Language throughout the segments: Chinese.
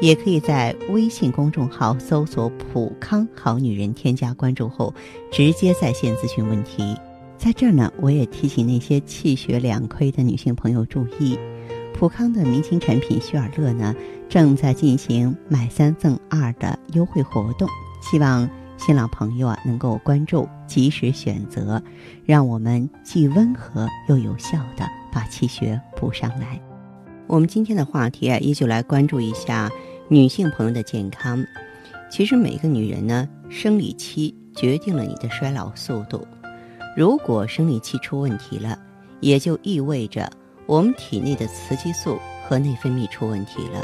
也可以在微信公众号搜索“普康好女人”，添加关注后直接在线咨询问题。在这儿呢，我也提醒那些气血两亏的女性朋友注意，普康的明星产品雪尔乐呢，正在进行买三赠二的优惠活动。希望新老朋友啊能够关注，及时选择，让我们既温和又有效的把气血补上来。我们今天的话题啊，依旧来关注一下女性朋友的健康。其实每个女人呢，生理期决定了你的衰老速度。如果生理期出问题了，也就意味着我们体内的雌激素和内分泌出问题了，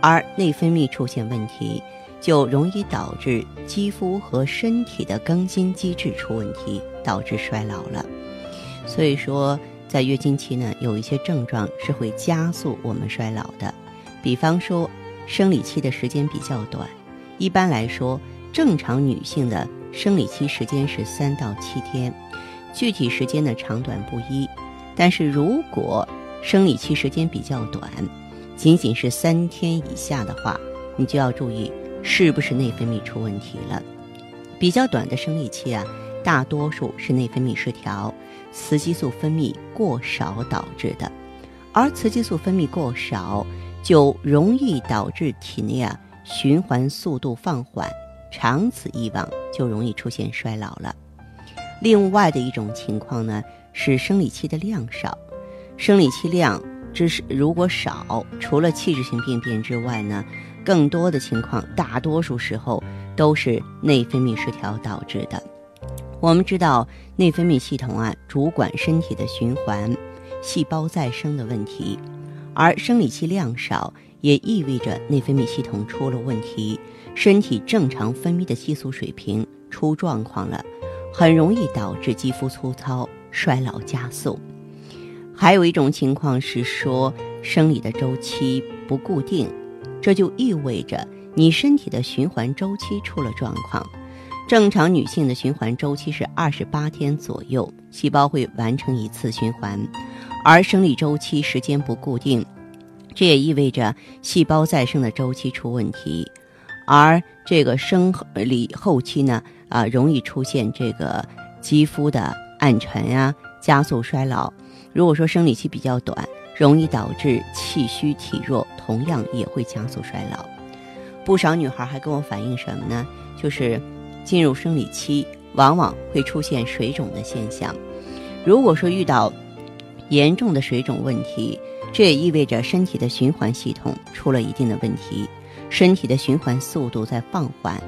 而内分泌出现问题。就容易导致肌肤和身体的更新机制出问题，导致衰老了。所以说，在月经期呢，有一些症状是会加速我们衰老的。比方说，生理期的时间比较短，一般来说，正常女性的生理期时间是三到七天，具体时间呢长短不一。但是如果生理期时间比较短，仅仅是三天以下的话，你就要注意。是不是内分泌出问题了？比较短的生理期啊，大多数是内分泌失调，雌激素分泌过少导致的。而雌激素分泌过少，就容易导致体内啊循环速度放缓，长此以往就容易出现衰老了。另外的一种情况呢，是生理期的量少。生理期量只是如果少，除了器质性病变之外呢？更多的情况，大多数时候都是内分泌失调导致的。我们知道，内分泌系统啊，主管身体的循环、细胞再生的问题，而生理期量少，也意味着内分泌系统出了问题，身体正常分泌的激素水平出状况了，很容易导致肌肤粗糙、衰老加速。还有一种情况是说，生理的周期不固定。这就意味着你身体的循环周期出了状况。正常女性的循环周期是二十八天左右，细胞会完成一次循环，而生理周期时间不固定，这也意味着细胞再生的周期出问题。而这个生理后期呢，啊，容易出现这个肌肤的暗沉呀，加速衰老。如果说生理期比较短，容易导致气虚体弱，同样也会加速衰老。不少女孩还跟我反映什么呢？就是进入生理期，往往会出现水肿的现象。如果说遇到严重的水肿问题，这也意味着身体的循环系统出了一定的问题，身体的循环速度在放缓。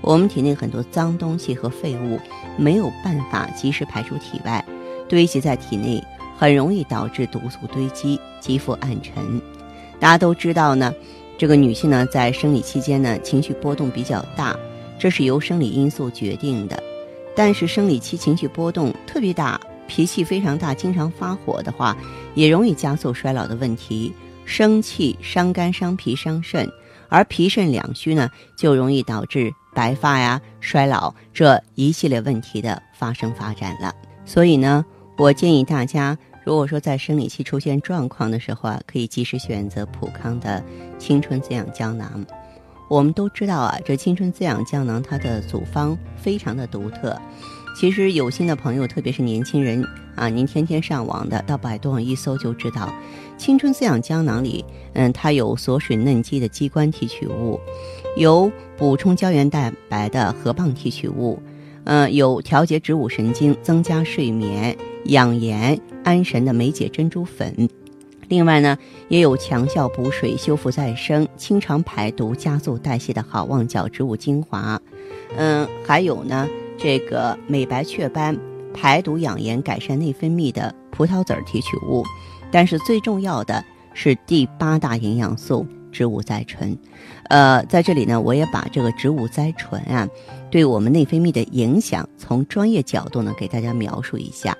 我们体内很多脏东西和废物没有办法及时排出体外，堆积在体内。很容易导致毒素堆积、肌肤暗沉。大家都知道呢，这个女性呢在生理期间呢情绪波动比较大，这是由生理因素决定的。但是生理期情绪波动特别大，脾气非常大，经常发火的话，也容易加速衰老的问题。生气伤肝、伤脾、伤肾，而脾肾两虚呢，就容易导致白发呀、衰老这一系列问题的发生发展了。所以呢。我建议大家，如果说在生理期出现状况的时候啊，可以及时选择普康的青春滋养胶囊。我们都知道啊，这青春滋养胶囊它的组方非常的独特。其实有心的朋友，特别是年轻人啊，您天天上网的，到百度上一搜就知道，青春滋养胶囊里，嗯，它有锁水嫩肌的肌酐提取物，有补充胶原蛋白的河蚌提取物，嗯，有调节植物神经、增加睡眠。养颜安神的梅解珍珠粉，另外呢，也有强效补水、修复再生、清肠排毒、加速代谢的好望角植物精华，嗯，还有呢，这个美白雀斑、排毒养颜、改善内分泌的葡萄籽提取物。但是最重要的是第八大营养素植物甾醇。呃，在这里呢，我也把这个植物甾醇啊，对我们内分泌的影响，从专业角度呢给大家描述一下。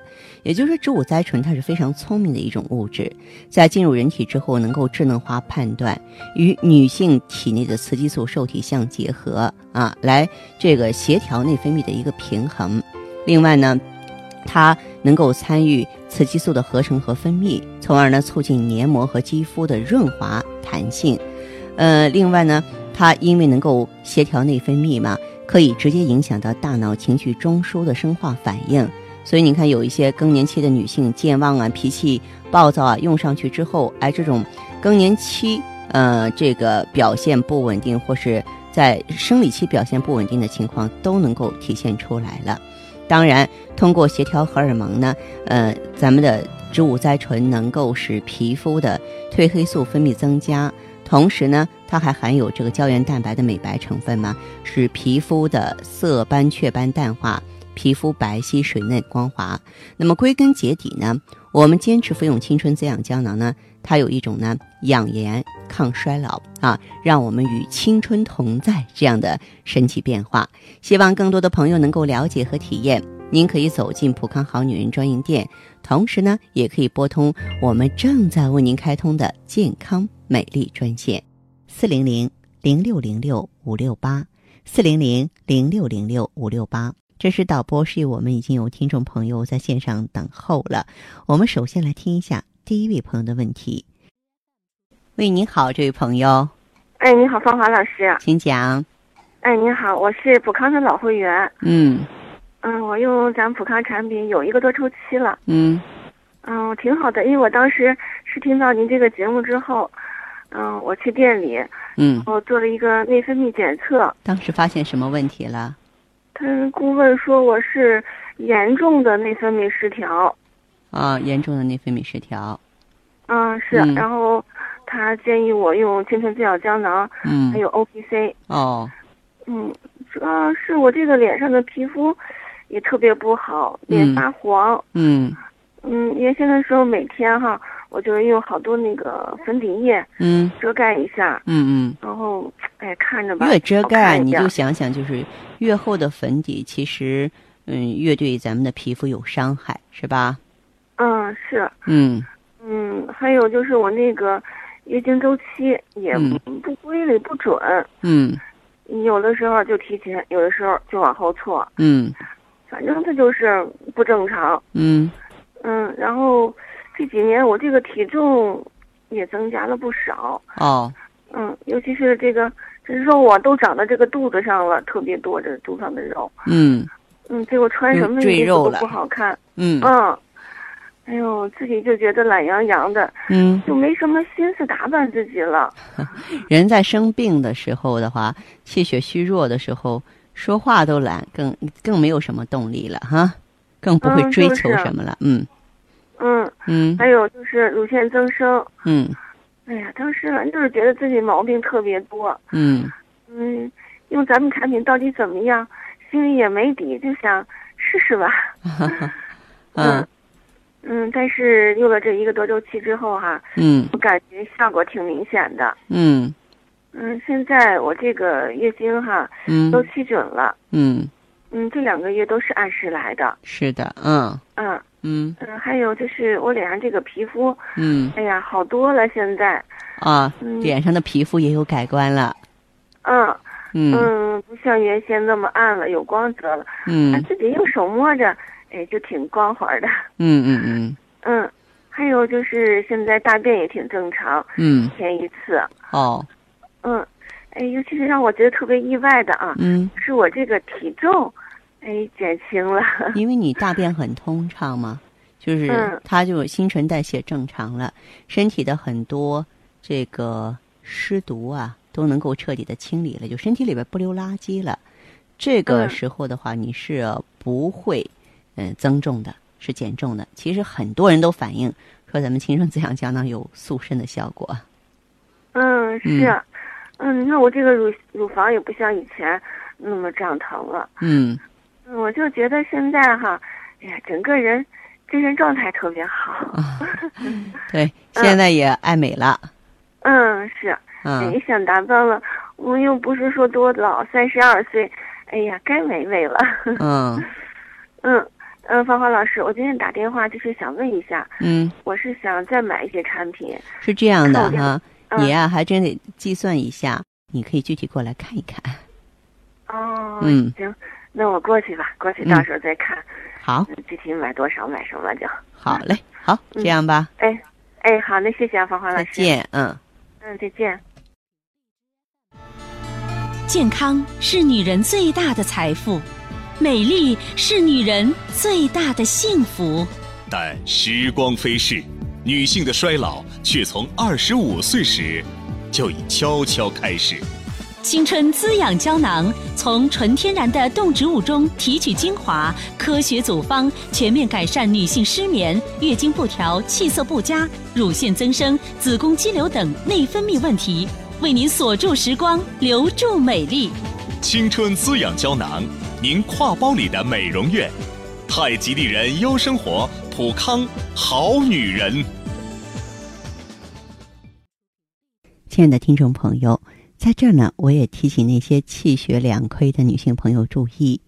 也就是说，植物甾醇它是非常聪明的一种物质，在进入人体之后，能够智能化判断，与女性体内的雌激素受体相结合啊，来这个协调内分泌的一个平衡。另外呢，它能够参与雌激素的合成和分泌，从而呢促进黏膜和肌肤的润滑弹性。呃，另外呢，它因为能够协调内分泌嘛，可以直接影响到大脑情绪中枢的生化反应。所以你看，有一些更年期的女性健忘啊、脾气暴躁啊，用上去之后，哎，这种更年期呃这个表现不稳定，或是在生理期表现不稳定的情况，都能够体现出来了。当然，通过协调荷尔蒙呢，呃，咱们的植物甾醇能够使皮肤的褪黑素分泌增加，同时呢，它还含有这个胶原蛋白的美白成分嘛，使皮肤的色斑雀斑淡化，皮肤白皙水嫩光滑。那么归根结底呢，我们坚持服用青春滋养胶囊呢，它有一种呢养颜抗衰老啊，让我们与青春同在这样的神奇变化。希望更多的朋友能够了解和体验。您可以走进普康好女人专营店，同时呢，也可以拨通我们正在为您开通的健康美丽专线，四零零零六零六五六八，四零零零六零六五六八。这是导播示意我们已经有听众朋友在线上等候了。我们首先来听一下第一位朋友的问题。喂，你好，这位朋友。哎，你好，芳华老师，请讲。哎，你好，我是普康的老会员。嗯。嗯，我用咱普康产品有一个多周期了。嗯。嗯，挺好的，因为我当时是听到您这个节目之后，嗯，我去店里，嗯，我做了一个内分泌检测。当时发现什么问题了？他顾问说我是严重的内分泌失调。啊，严重的内分泌失调。嗯，是。然后他建议我用青春滋养胶囊，嗯，还有 O P C。哦。嗯，主要是我这个脸上的皮肤也特别不好，脸发黄。嗯。嗯，原先的时候每天哈，我就用好多那个粉底液，嗯，遮盖一下。嗯嗯。然后，哎，看着吧。越遮盖，你就想想，就是越厚的粉底，其实，嗯，越对咱们的皮肤有伤害，是吧？嗯，是。嗯。嗯，还有就是我那个月经周期也不规律、不准。嗯。有的时候就提前，有的时候就往后错。嗯。反正它就是不正常。嗯。嗯，然后这几年我这个体重也增加了不少。哦。嗯，尤其是这个这肉啊，都长到这个肚子上了，特别多这肚上的肉。嗯。嗯，结果穿什么衣服都不好看。嗯。嗯。哎呦，自己就觉得懒洋洋的，嗯，就没什么心思打扮自己了。人在生病的时候的话，气血虚弱的时候，说话都懒，更更没有什么动力了哈，更不会追求什么了。嗯，嗯嗯，还有就是乳腺增生。嗯，哎呀，当时反正就是觉得自己毛病特别多。嗯嗯，用咱们产品到底怎么样，心里也没底，就想试试吧。嗯。嗯，但是用了这一个多周期之后哈，嗯，我感觉效果挺明显的。嗯，嗯，现在我这个月经哈，嗯，都批准了。嗯，嗯，这两个月都是按时来的。是的，嗯，嗯，嗯，嗯，还有就是我脸上这个皮肤，嗯，哎呀，好多了现在。啊，脸上的皮肤也有改观了。嗯，嗯，嗯，不像原先那么暗了，有光泽了。嗯，自己用手摸着。哎，就挺光滑的。嗯嗯嗯。嗯，还有就是现在大便也挺正常。嗯。一天一次。哦。嗯，哎，尤其是让我觉得特别意外的啊。嗯。是我这个体重，哎，减轻了。因为你大便很通畅嘛，就是它就新陈代谢正常了，身体的很多这个湿毒啊都能够彻底的清理了，就身体里边不留垃圾了。这个时候的话，你是不会。嗯，增重的是减重的。其实很多人都反映说，咱们青春滋养胶囊有塑身的效果。嗯，是。嗯，你看我这个乳乳房也不像以前那么胀疼了。嗯。我就觉得现在哈，哎呀，整个人精神状态特别好。对，现在也爱美了。嗯，是。嗯哎，想达到了，我又不是说多老，三十二岁，哎呀，该美美了。嗯嗯嗯，芳华老师，我今天打电话就是想问一下，嗯，我是想再买一些产品。是这样的哈，嗯你呀、还真得计算一下，你可以具体过来看一看。哦，嗯行，那我过去吧，过去嗯到时候再看，好，嗯具体买多少买什么就。好嘞，好，这样吧，哎哎，好，那谢谢啊，芳华老师。。再见，嗯。嗯，再见。健康是女人最大的财富，美丽是女人最大的幸福。但时光飞逝，女性的衰老却从二十五岁时就已悄悄开始。青春滋养胶囊从纯天然的动植物中提取精华，科学组方，全面改善女性失眠、月经不调、气色不佳、乳腺增生、子宫肌瘤等内分泌问题，为您锁住时光，留住美丽。青春滋养胶囊，您挎包里的美容院。太极丽人优生活，普康好女人。亲爱的听众朋友，在这儿呢，我也提醒那些气血两亏的女性朋友注意，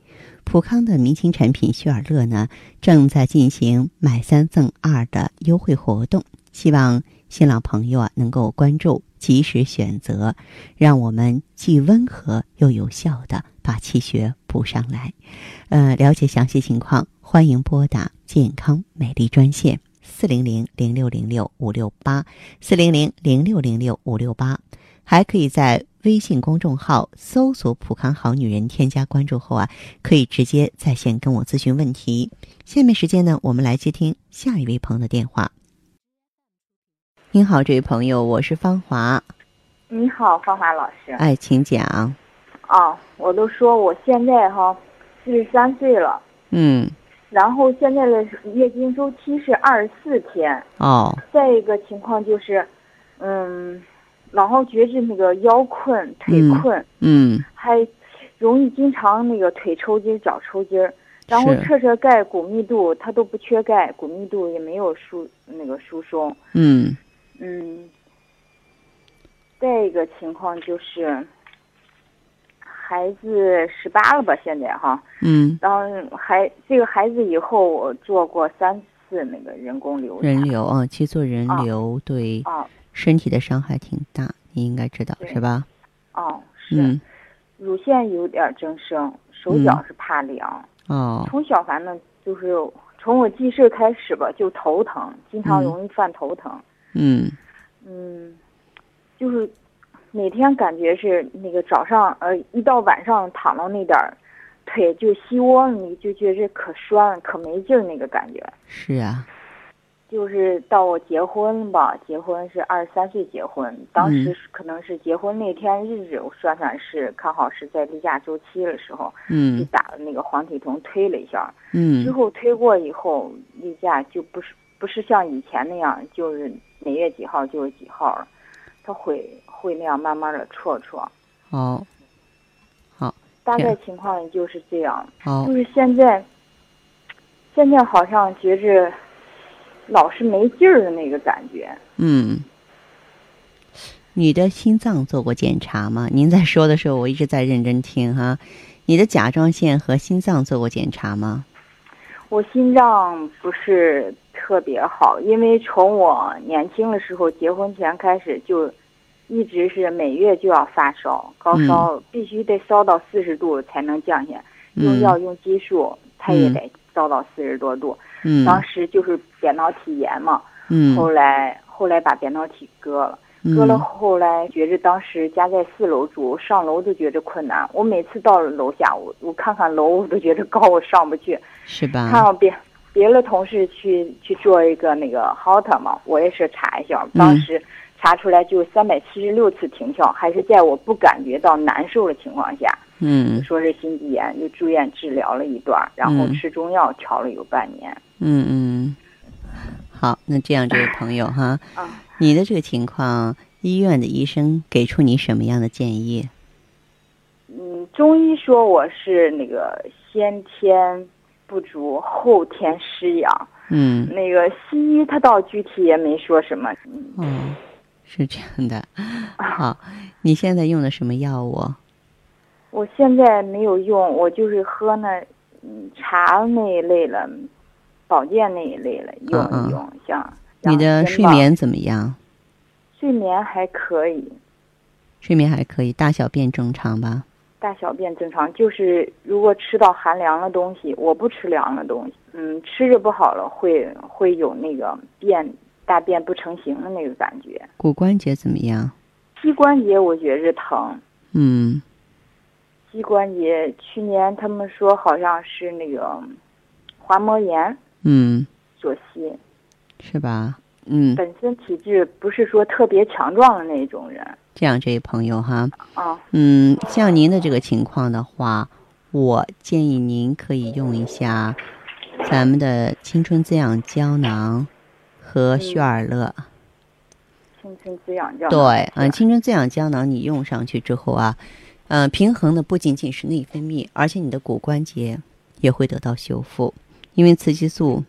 普康的明星产品旭尔乐呢，正在进行买三赠二的优惠活动，希望新老朋友啊能够关注，及时选择，让我们既温和又有效的把气血补上来。呃，了解详细情况，欢迎拨打健康美丽专线。四零零零六零六五六八四零零零六零六五六八，还可以在微信公众号搜索“普康好女人”，添加关注后啊，可以直接在线跟我咨询问题。下面时间呢，我们来接听下一位朋友的电话。您好，这位朋友，我是芳华，你好，芳华老师。哎，请讲。啊，我都说我现在哈四十三岁了，嗯，然后现在的月经周期是二十四天。哦，再一个情况就是，嗯，老好觉着那个腰困、腿嗯困，嗯还容易经常那个腿抽筋、脚抽筋儿。然后测测钙骨密度，它都不缺钙，骨密度也没有疏那个疏松。嗯嗯，再一个情况就是，孩子十八了吧？现在哈，嗯，然后孩这个孩子以后我做过三次那个人工流产。人流啊，去做人啊流对啊身体的伤害挺大，你应该知道是吧？哦是，嗯，乳腺有点增生，手脚是怕凉。哦，从小反正就是从我记事开始吧，就头疼，经常嗯容易犯头疼。嗯嗯，就是每天感觉是那个早上呃，一到晚上躺到那点儿，腿就膝窝，你就觉着可酸可没劲儿那个感觉。是啊，就是到我结婚吧，结婚是二十三岁结婚，当时可能是结婚那天日子，我算算是刚好是在例假周期的时候，嗯。就嗯打了那个黄体酮推了一下，嗯。之嗯后推过以后，例假就不是不是像以前那样，就是每月几号就是几号了，它会会那样慢慢的戳戳，好，大概情况就是这样。好。就，是现在，现在好像觉着老是没劲儿的那个感觉。嗯。你的心脏做过检查吗？您在说的时候，我一直在认真听哈。你的甲状腺和心脏做过检查吗？我心脏不是特别好，因为从我年轻的时候结婚前开始就一直是每月就要发烧，高烧必须得烧到四十度才能降下，用嗯药用激素它也嗯得烧到四十多度。嗯当时就是扁桃体炎嘛，嗯后来后来把扁桃体割了。割了后来觉着当时家在四楼住，上楼都觉着困难。我每次到了楼下，我我看看楼，我都觉得高，我上不去。是吧？看到别别的同事去去做一个那个 HOT 嘛，我也是查一下，当时查出来就三百七十六次停跳，还是在我不感觉到难受的情况下，嗯说是心肌炎，就住院治疗了一段，然后嗯吃中药调了有半年。嗯嗯，好，那这样，这位朋友哈，啊，你的这个情况，医院的医生给出你什么样的建议？嗯，中医说我是那个先天不足，后天失养。嗯那个西医他倒具体也没说什么。嗯，是这样的。好，你现在用的什么药物？我现在没有用，我就是喝那嗯茶那一类了，保健那一类了，用一用。像你的睡眠怎么样？睡眠还可以。睡眠还可以，大小便正常吧？大小便正常，就是如果吃到寒凉的东西，我不吃凉的东西。嗯，吃着不好了，会会有那个便大便不成形的那个感觉。骨关节怎么样？膝关节我觉着疼。嗯。膝关节去年他们说好像是那个滑膜炎。嗯。左膝。是吧？嗯。本身体质不是说特别强壮的那种人。这样，这位朋友哈，啊，嗯，像您的这个情况的话，我建议您可以用一下咱们的青春滋养胶囊和旭尔乐。青春滋养胶囊。对，嗯，青春滋养胶囊你用上去之后啊，嗯，平衡的不仅仅是内分泌，而且你的骨关节也会得到修复。因为雌激素，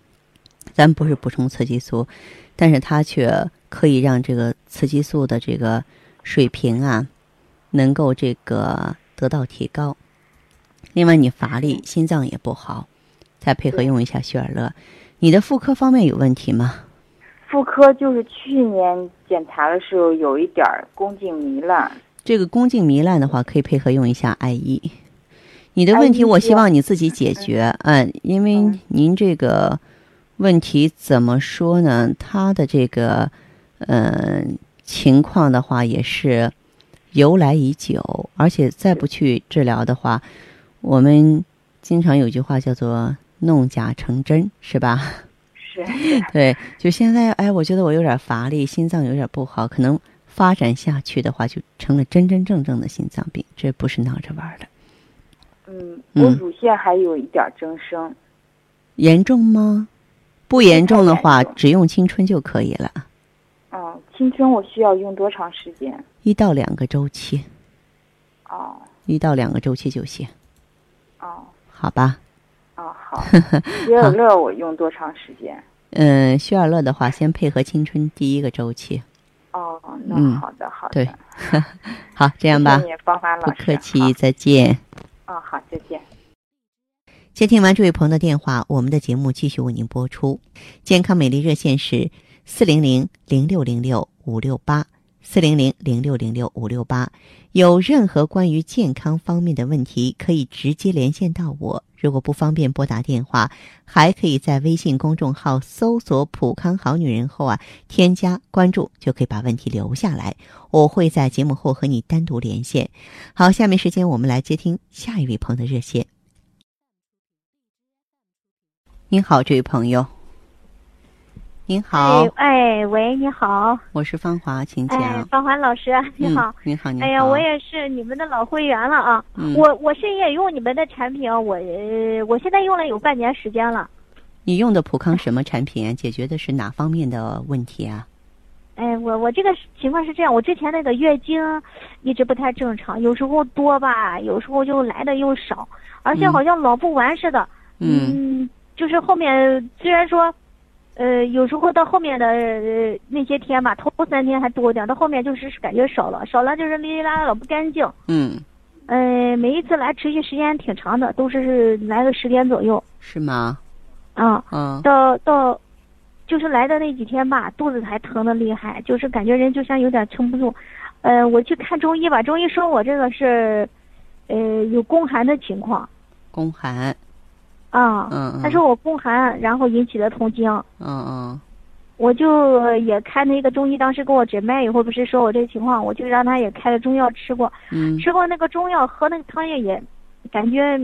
咱不是补充雌激素，但是它却可以让这个雌激素的这个。水平啊，能够这个得到提高。另外，你乏力，心脏也不好，再配合用一下雪尔乐。你的妇科方面有问题吗？妇科就是去年检查的时候有一点宫颈糜烂。这个宫颈糜烂的话，可以配合用一下艾叶。你的问题，我希望你自己解决。嗯，因为您这个问题怎么说呢？他的这个，嗯。情况的话也是由来已久，而且再不去治疗的话，我们经常有句话叫做“弄假成真”，是吧？是。对，就现在，哎，我觉得我有点乏力，心脏有点不好，可能发展下去的话，就成了真真正正的心脏病，这不是闹着玩的。嗯，我乳腺还有一点增生。严重吗？不严重的话，只用青春就可以了。哦，青春我需要用多长时间？一到两个周期。哦。一到两个周期就行。哦。好吧。哦，好。希尔乐我用多长时间？嗯，希尔乐的话，先配合青春第一个周期。哦，那好的，好的。对。好，这样吧。芳华老师。不客气，再见。哦，好，再见。接听完这位朋友的电话，我们的节目继续为您播出。健康美丽热线是。四零零零六零六五六八，四零零零六零六五六八，有任何关于健康方面的问题，可以直接连线到我。如果不方便拨打电话，还可以在微信公众号搜索“普康好女人”后啊，添加关注，就可以把问题留下来。我会在节目后和你单独连线。好，下面时间我们来接听下一位朋友的热线。您好，这位朋友。您好，哎，喂，你好，我是芳华，请讲。哎，芳华老师，你好，您好，您好。哎呀，我也是你们的老会员了啊，我我是也用你们的产品，我我现在用了有半年时间了。你用的普康什么产品？解决的是哪方面的问题啊？哎，我我这个情况是这样，我之前那个月经一直不太正常，有时候多吧，有时候就来的又少，而且好像老不完似的。嗯，就是后面虽然说。呃，有时候到后面的那些天吧，头三天还多点，到后面就是感觉少了，少了就是哩哩啦啦老不干净。嗯，呃，每一次来持续时间挺长的，都是来个十天左右。是吗？啊。嗯。到到，就是来的那几天吧，肚子还疼的厉害，就是感觉人就像有点撑不住。呃，我去看中医吧，中医说我这个是，呃，有宫寒的情况。宫寒。啊，嗯他说我宫寒，然后引起的痛经。嗯嗯，我就也开那个中医，当时给我诊脉以后，不是说我这情况，我就让他也开了中药吃过。嗯，吃过那个中药，喝那个汤液也，感觉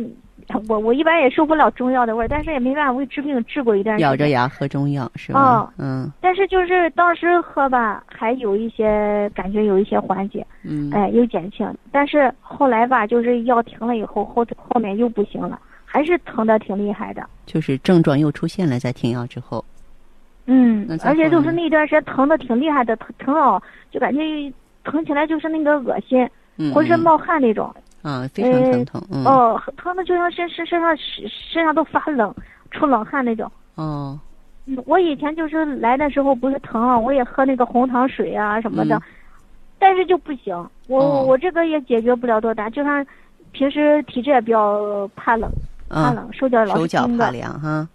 我我一般也受不了中药的味儿，但是也没办法，为治病治过一段时间。咬着牙喝中药是吧？嗯。但是就是当时喝吧，还有一些感觉，有一些缓解。嗯。哎，有减轻，但是后来吧，就是药停了以后，后后面又不行了。还是疼的挺厉害的，就是症状又出现了，在停药之后。嗯，而且就是那段时间疼的挺厉害的，疼疼到就感觉疼起来就是那个恶心，浑身冒汗那种。啊，非常疼痛。哦，疼的就像身身身上身身上都发冷，出冷汗那种。哦。嗯我以前就是来的时候不是疼啊，我也喝那个红糖水啊什么的，嗯但是就不行，我、哦我这个也解决不了多大，就像平时体质也比较怕冷，怕嗯，冷，手脚老手脚怕是冰。凉哈。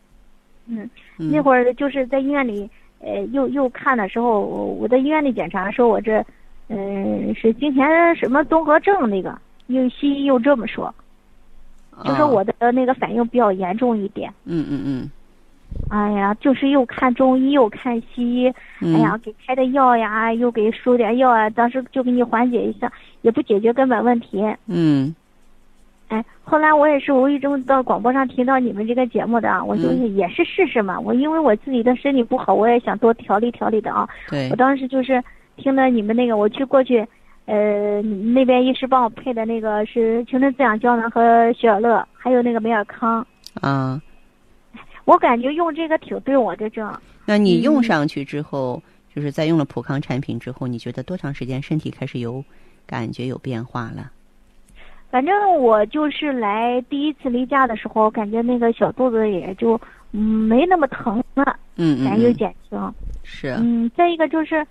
嗯，嗯那会儿就是在医院里，呃，又又看的时候，我我在医院里检查，说我这，嗯、是金钱什么综合症那个，又西医又这么说，就说哦我的那个反应比较严重一点。嗯嗯嗯哎呀，就是又看中医又看西医，嗯，哎呀，给开的药呀，又给输点药啊，当时就给你缓解一下，也不解决根本问题。嗯哎，后来我也是无意中到广播上听到你们这个节目的啊，我就嗯是也是试试嘛。我因为我自己的身体不好，我也想多调理调理的啊。对我，当时就是听了你们那个，我去过去，呃，那边医师帮我配的那个是青春滋养胶囊和雪尔乐，还有那个美尔康。啊，我感觉用这个挺对我的症。那你用嗯上去之后，就是在用了普康产品之后，你觉得多长时间身体开始有感觉有变化了？反正我就是来第一次例假的时候，感觉那个小肚子也就嗯没那么疼了，嗯感觉减轻。是，嗯，再一个就是，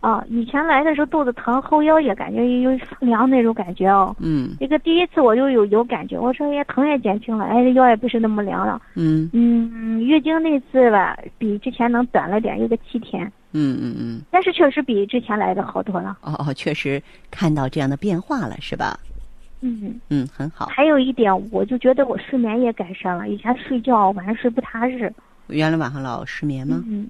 啊，以前来的时候肚子疼，后腰也感觉有发凉那种感觉哦。嗯这个第一次我就有有感觉，我说也疼也减轻了，哎腰也不是那么凉了。嗯嗯，月经那次吧，比之前能短了点，有个七天，嗯嗯嗯，但是确实比之前来的好多了。哦哦，确实看到这样的变化了，是吧？嗯，嗯，很好。还有一点，我就觉得我睡眠也改善了，以前睡觉晚上睡不踏实。原来晚上老失眠吗？嗯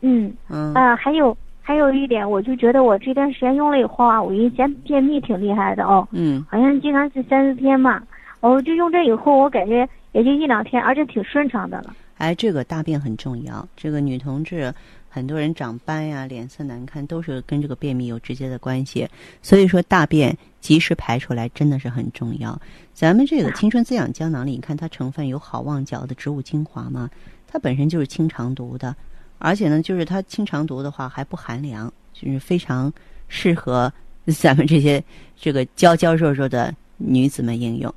嗯嗯啊，还有还有一点，我就觉得我这段时间用了以后啊，我以前便秘挺厉害的哦，嗯好像经常是三四天嘛，我就用这以后，我感觉也就一两天，而且挺顺畅的了。哎，这个大便很重要。这个女同志，很多人长斑呀、脸色难看，都是跟这个便秘有直接的关系。所以说，大便及时排出来真的是很重要。咱们这个青春滋养胶囊里，你看它成分有好望角的植物精华嘛，它本身就是清肠毒的，而且呢，就是它清肠毒的话还不寒凉，就是非常适合 咱们这些这个娇娇弱弱的女子们应用。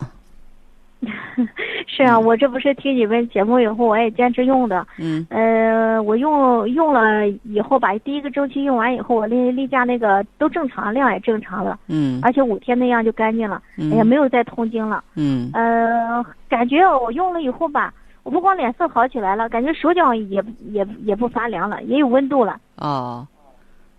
是啊，我这不是听你们节目以后，我也坚持用的。嗯呃，我用用了以后吧，第一个周期用完以后，我例例假那个都正常，量也正常了，嗯而且五天那样就干净了，嗯也没有再痛经了。嗯呃，感觉我用了以后吧，我不光脸色好起来了，感觉手脚也也也不发凉了，也有温度了。哦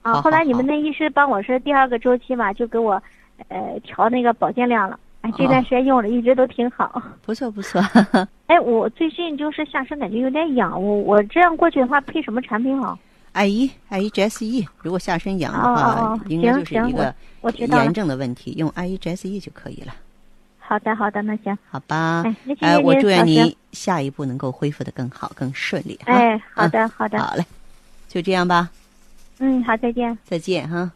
啊，好好后来你们那医师帮我是第二个周期嘛，就给我，呃，调那个保健量了。哎，这段时间用了，一直都挺好。不 错不错。哎，我最近就是下身感觉有点痒，我我这样过去的话，配什么产品好？艾依艾依 GSE，如果下身痒的哦话，应该就是一个炎症的问题，用艾依 GSE 就可以了，好的，好的，那行。好吧？哎，那谢哎，我祝愿您下一步能够恢复的更好、更顺利。哎，好的，好的，好嘞，就这样吧，嗯，好，再见。再见哈。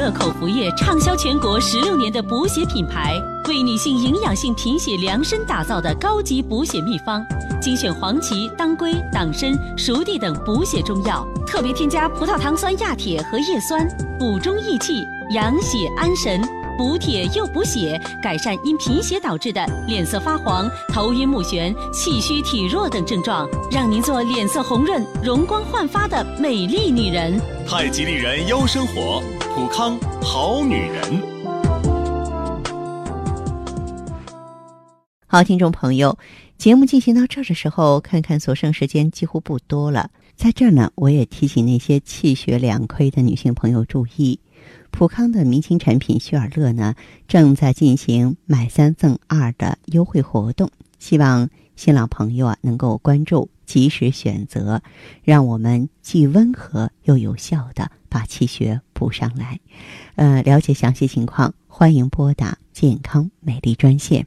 乐口服液畅销全国十六年的补血品牌，为女性营养性贫血量身打造的高级补血秘方，精选黄芪、当归、党参、熟地等补血中药，特别添加葡萄糖酸亚铁和叶酸，补中益气、养血安神。补铁又补血，改善因贫血导致的脸色发黄、头晕目眩、气虚体弱等症状，让您做脸色红润、容光焕发的美丽女人。太极丽人优生活，普康好女人。好，听众朋友，节目进行到这儿的时候，看看所剩时间几乎不多了。在这儿呢，我也提醒那些气血两亏的女性朋友注意，普康的明星产品旭尔乐呢，正在进行买三赠二的优惠活动，希望新老朋友啊能够关注，及时选择，让我们既温和又有效的把气血补上来。呃，了解详细情况，欢迎拨打健康美丽专线。